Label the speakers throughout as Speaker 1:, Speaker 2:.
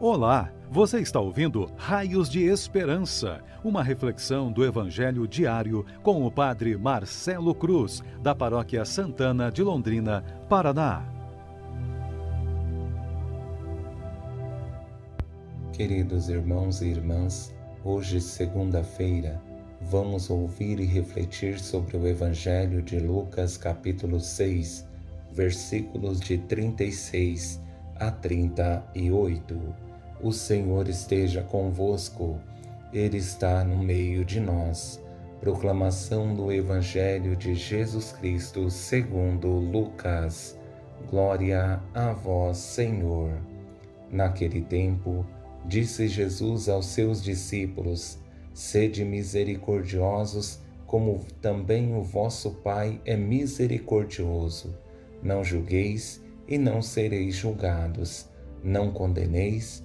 Speaker 1: Olá, você está ouvindo Raios de Esperança, uma reflexão do Evangelho diário com o Padre Marcelo Cruz, da Paróquia Santana de Londrina, Paraná.
Speaker 2: Queridos irmãos e irmãs, hoje, segunda-feira, vamos ouvir e refletir sobre o Evangelho de Lucas, capítulo 6, versículos de 36 a 38 o Senhor esteja convosco, Ele está no meio de nós. Proclamação do Evangelho de Jesus Cristo segundo Lucas. Glória a vós, Senhor. Naquele tempo, disse Jesus aos seus discípulos: Sede misericordiosos, como também o vosso Pai é misericordioso. Não julgueis e não sereis julgados. Não condeneis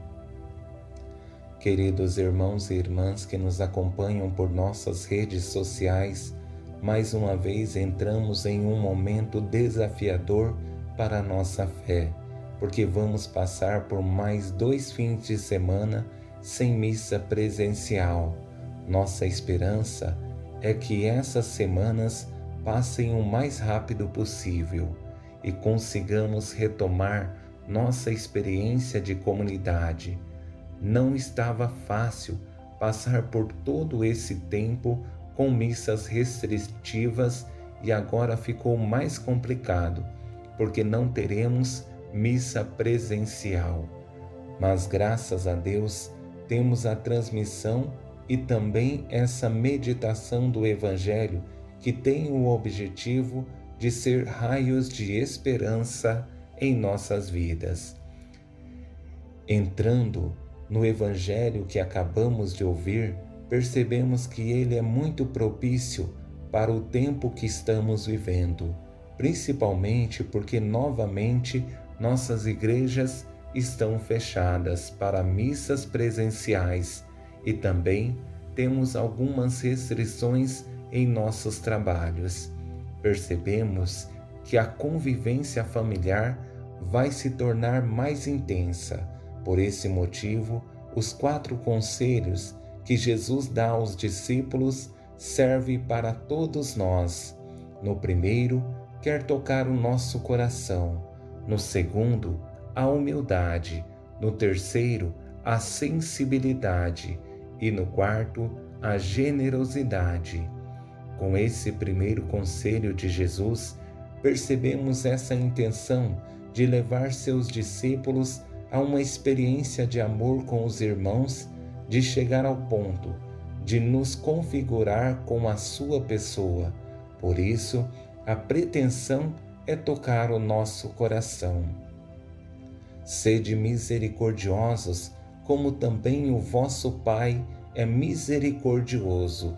Speaker 2: Queridos irmãos e irmãs que nos acompanham por nossas redes sociais, mais uma vez entramos em um momento desafiador para a nossa fé, porque vamos passar por mais dois fins de semana sem missa presencial. Nossa esperança é que essas semanas passem o mais rápido possível e consigamos retomar nossa experiência de comunidade não estava fácil passar por todo esse tempo com missas restritivas e agora ficou mais complicado, porque não teremos missa presencial. Mas graças a Deus temos a transmissão e também essa meditação do Evangelho que tem o objetivo de ser raios de esperança em nossas vidas. Entrando no Evangelho que acabamos de ouvir, percebemos que ele é muito propício para o tempo que estamos vivendo, principalmente porque novamente nossas igrejas estão fechadas para missas presenciais e também temos algumas restrições em nossos trabalhos. Percebemos que a convivência familiar vai se tornar mais intensa por esse motivo, os quatro conselhos que Jesus dá aos discípulos servem para todos nós. No primeiro, quer tocar o nosso coração. No segundo, a humildade. No terceiro, a sensibilidade. E no quarto, a generosidade. Com esse primeiro conselho de Jesus, percebemos essa intenção de levar seus discípulos a uma experiência de amor com os irmãos, de chegar ao ponto de nos configurar com a sua pessoa. Por isso, a pretensão é tocar o nosso coração. Sede misericordiosos, como também o vosso Pai é misericordioso.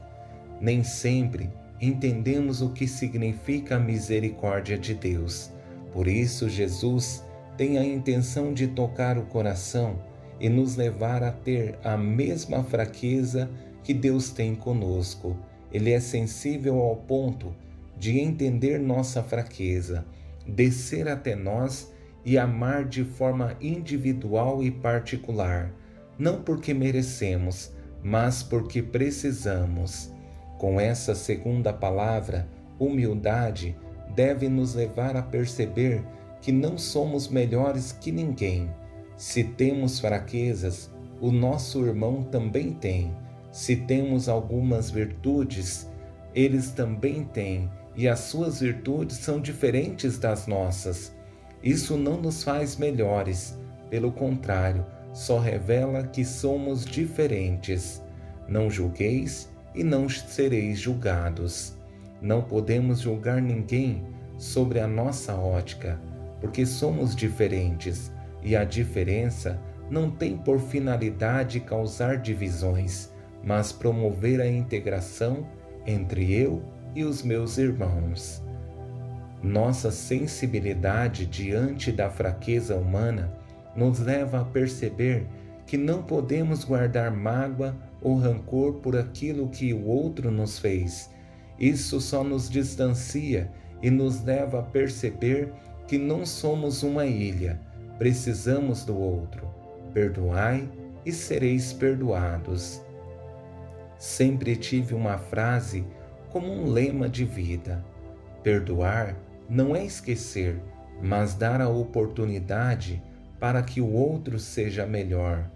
Speaker 2: Nem sempre entendemos o que significa a misericórdia de Deus. Por isso, Jesus tem a intenção de tocar o coração e nos levar a ter a mesma fraqueza que Deus tem conosco. Ele é sensível ao ponto de entender nossa fraqueza, descer até nós e amar de forma individual e particular, não porque merecemos, mas porque precisamos. Com essa segunda palavra, humildade deve nos levar a perceber que não somos melhores que ninguém. Se temos fraquezas, o nosso irmão também tem. Se temos algumas virtudes, eles também têm, e as suas virtudes são diferentes das nossas. Isso não nos faz melhores, pelo contrário, só revela que somos diferentes. Não julgueis e não sereis julgados. Não podemos julgar ninguém sobre a nossa ótica porque somos diferentes e a diferença não tem por finalidade causar divisões, mas promover a integração entre eu e os meus irmãos. Nossa sensibilidade diante da fraqueza humana nos leva a perceber que não podemos guardar mágoa ou rancor por aquilo que o outro nos fez. Isso só nos distancia e nos leva a perceber que não somos uma ilha, precisamos do outro. Perdoai e sereis perdoados. Sempre tive uma frase como um lema de vida: perdoar não é esquecer, mas dar a oportunidade para que o outro seja melhor.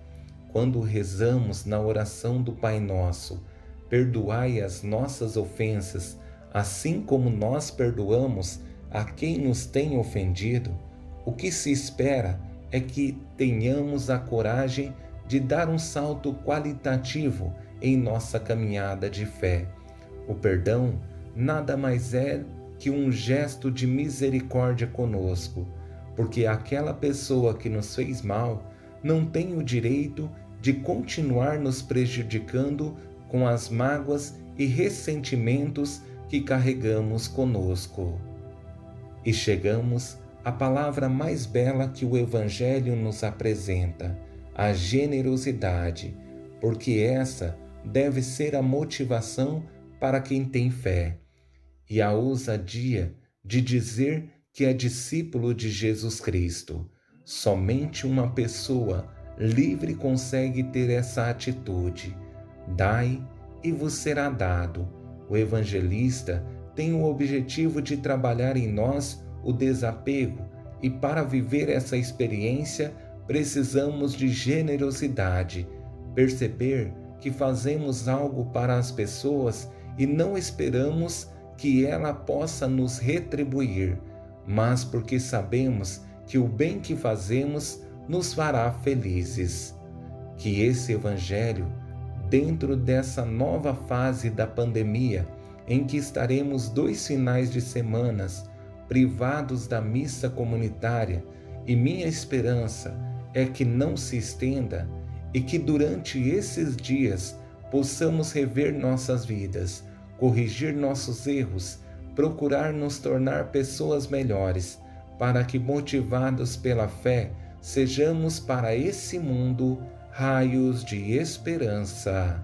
Speaker 2: Quando rezamos na oração do Pai Nosso, perdoai as nossas ofensas, assim como nós perdoamos a quem nos tem ofendido, o que se espera é que tenhamos a coragem de dar um salto qualitativo em nossa caminhada de fé. O perdão nada mais é que um gesto de misericórdia conosco, porque aquela pessoa que nos fez mal não tem o direito de continuar nos prejudicando com as mágoas e ressentimentos que carregamos conosco. E chegamos à palavra mais bela que o Evangelho nos apresenta, a generosidade, porque essa deve ser a motivação para quem tem fé e a ousadia de dizer que é discípulo de Jesus Cristo. Somente uma pessoa livre consegue ter essa atitude. Dai e vos será dado. O evangelista tem o objetivo de trabalhar em nós o desapego, e para viver essa experiência precisamos de generosidade, perceber que fazemos algo para as pessoas e não esperamos que ela possa nos retribuir, mas porque sabemos que o bem que fazemos nos fará felizes. Que esse Evangelho, dentro dessa nova fase da pandemia, em que estaremos dois finais de semanas privados da missa comunitária, e minha esperança é que não se estenda e que durante esses dias possamos rever nossas vidas corrigir nossos erros, procurar nos tornar pessoas melhores, para que, motivados pela fé, sejamos para esse mundo raios de esperança.